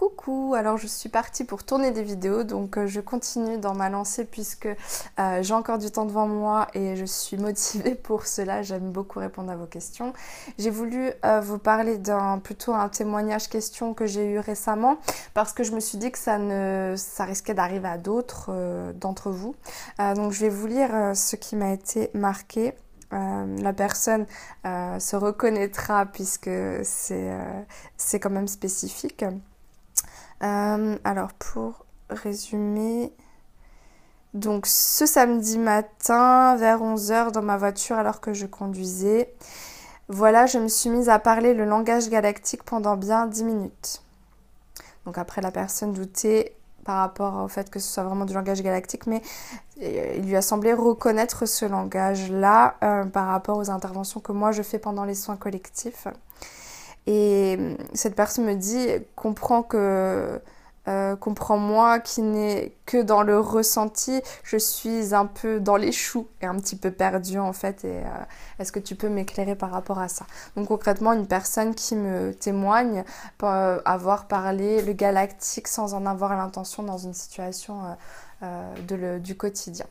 Coucou, alors je suis partie pour tourner des vidéos, donc euh, je continue dans ma lancée puisque euh, j'ai encore du temps devant moi et je suis motivée pour cela, j'aime beaucoup répondre à vos questions. J'ai voulu euh, vous parler d'un plutôt un témoignage question que j'ai eu récemment parce que je me suis dit que ça, ne, ça risquait d'arriver à d'autres d'entre vous. donc je vais vous lire ce qui m'a été marqué. la personne se reconnaîtra puisque c'est c'est quand même spécifique. Euh, alors pour résumer, donc ce samedi matin vers 11h dans ma voiture alors que je conduisais, voilà, je me suis mise à parler le langage galactique pendant bien 10 minutes. Donc après la personne doutait par rapport au fait que ce soit vraiment du langage galactique, mais euh, il lui a semblé reconnaître ce langage-là euh, par rapport aux interventions que moi je fais pendant les soins collectifs. Et cette personne me dit, comprends que, euh, comprends moi qui n'est que dans le ressenti, je suis un peu dans les choux et un petit peu perdue en fait. Et euh, est-ce que tu peux m'éclairer par rapport à ça? Donc concrètement, une personne qui me témoigne avoir parlé le galactique sans en avoir l'intention dans une situation de du quotidien.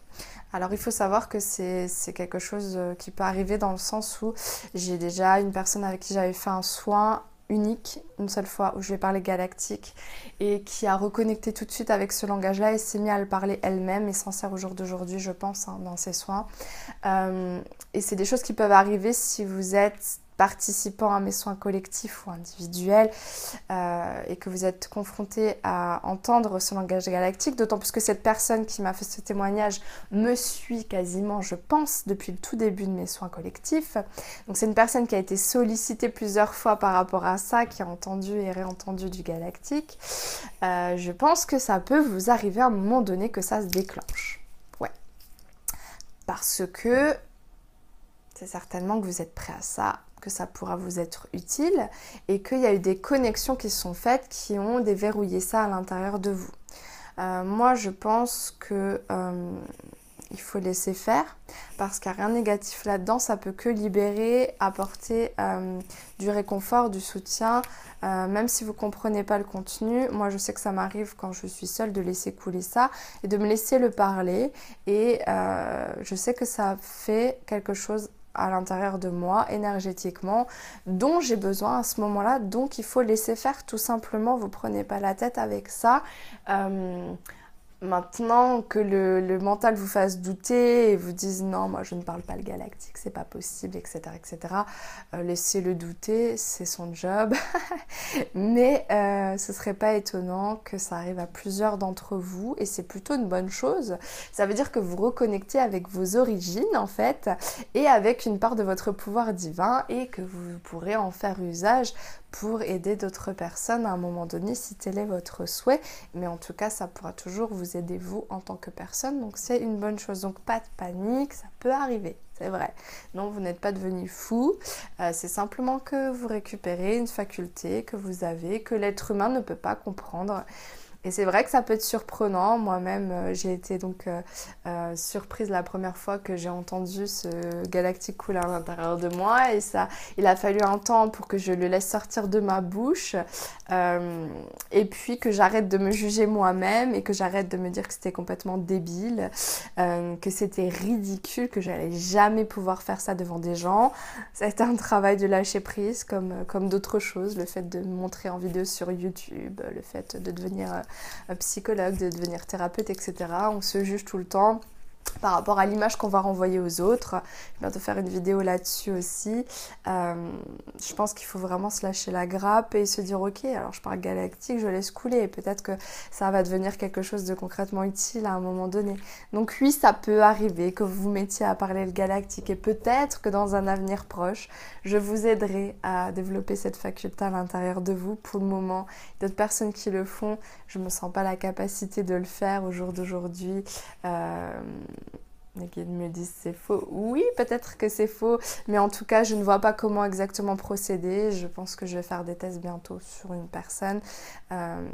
Alors il faut savoir que c'est quelque chose euh, qui peut arriver dans le sens où j'ai déjà une personne avec qui j'avais fait un soin unique, une seule fois où je lui ai parlé galactique et qui a reconnecté tout de suite avec ce langage-là et s'est mis à le parler elle-même et s'en sert au jour d'aujourd'hui, je pense, hein, dans ses soins. Euh, et c'est des choses qui peuvent arriver si vous êtes participant à mes soins collectifs ou individuels euh, et que vous êtes confronté à entendre ce langage galactique, d'autant plus que cette personne qui m'a fait ce témoignage me suit quasiment, je pense, depuis le tout début de mes soins collectifs. Donc c'est une personne qui a été sollicitée plusieurs fois par rapport à ça, qui a entendu et réentendu du galactique. Euh, je pense que ça peut vous arriver à un moment donné que ça se déclenche. Ouais. Parce que c'est certainement que vous êtes prêt à ça que ça pourra vous être utile et qu'il y a eu des connexions qui sont faites qui ont déverrouillé ça à l'intérieur de vous. Euh, moi, je pense que euh, il faut laisser faire parce qu'il n'y a rien de négatif là-dedans. Ça peut que libérer, apporter euh, du réconfort, du soutien, même si vous ne comprenez pas le contenu. Moi, je sais que ça m'arrive quand je suis seule de laisser couler ça et de me laisser le parler. Et je sais que ça fait quelque chose à l'intérieur de moi énergétiquement dont j'ai besoin à ce moment-là. Donc il faut laisser faire tout simplement. Vous prenez pas la tête avec ça. Euh, Maintenant que le, mental vous fasse douter et vous dise non, moi je ne parle pas le galactique, c'est pas possible, etc. etc. Euh, laissez-le douter, c'est son job. Mais euh, ce serait pas étonnant que ça arrive à plusieurs d'entre vous et c'est plutôt une bonne chose. Ça veut dire que vous reconnectez avec vos origines en fait et avec une part de votre pouvoir divin et que vous pourrez en faire usage pour aider d'autres personnes à un moment donné si tel est votre souhait. Mais en tout cas, ça pourra toujours vous aider vous en tant que personne. Donc c'est une bonne chose. Donc pas de panique, ça peut arriver. C'est vrai. Non, vous n'êtes pas devenu fou. Euh, c'est simplement que vous récupérez une faculté que vous avez, que l'être humain ne peut pas comprendre. Et c'est vrai que ça peut être surprenant. Moi-même, euh, j'ai été donc euh, euh, surprise la première fois que j'ai entendu ce galactique cool à l'intérieur de moi. Et ça, il a fallu un temps pour que je le laisse sortir de ma bouche. et puis que j'arrête de me juger moi-même et que j'arrête de me dire que c'était complètement débile, que c'était ridicule, que j'allais jamais pouvoir faire ça devant des gens. Été un travail de lâcher prise comme, comme d'autres choses. Le fait de me montrer en vidéo sur YouTube, le fait de devenir psychologue, de devenir thérapeute, etc. On se juge tout le temps par rapport à l'image qu'on va renvoyer aux autres. Je vais bientôt faire une vidéo là-dessus aussi. Euh, je pense qu'il faut vraiment se lâcher la grappe et se dire ok, alors je parle galactique, je laisse couler et peut-être que ça va devenir quelque chose de concrètement utile à un moment donné. Donc oui, ça peut arriver que vous vous mettiez à parler le galactique et peut-être que dans un avenir proche, je vous aiderai à développer cette faculté à l'intérieur de vous. Pour le moment, d'autres personnes qui le font, je ne me sens pas la capacité de le faire au jour d'aujourd'hui. Euh, Les guides me disent c'est faux. Oui, peut-être que c'est faux, mais en tout cas, je ne vois pas comment exactement procéder. Je pense que je vais faire des tests bientôt sur une personne. Euh,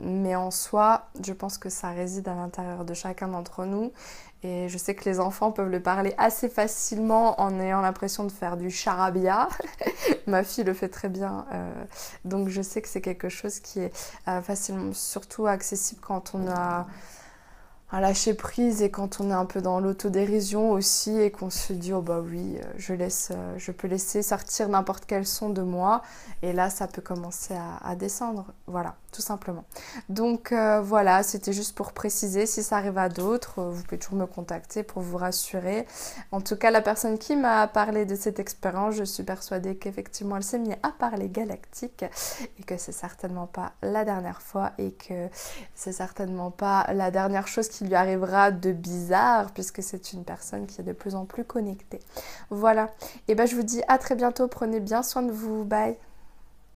mais en soi, je pense que ça réside à l'intérieur de chacun d'entre nous. Et je sais que les enfants peuvent le parler assez facilement en ayant l'impression de faire du charabia. Ma fille le fait très bien. Euh, donc je sais que c'est quelque chose qui est euh, facilement, surtout accessible quand on a à lâcher prise et quand on est un peu dans l'autodérision aussi et qu'on se dit oh bah oui euh, je laisse euh, je peux laisser sortir n'importe quel son de moi et là ça peut commencer à, descendre. Voilà tout simplement donc euh, voilà c'était juste pour préciser si ça arrive à d'autres vous pouvez toujours me contacter pour vous rassurer en tout cas la personne qui m'a parlé de cette expérience je suis persuadée qu'effectivement elle s'est mise à parler galactique et que c'est certainement pas la dernière fois et que c'est certainement pas la dernière chose qui lui arrivera de bizarre puisque c'est une personne qui est de plus en plus connectée. Voilà. Et ben je vous dis à très bientôt. Prenez bien soin de vous. Bye.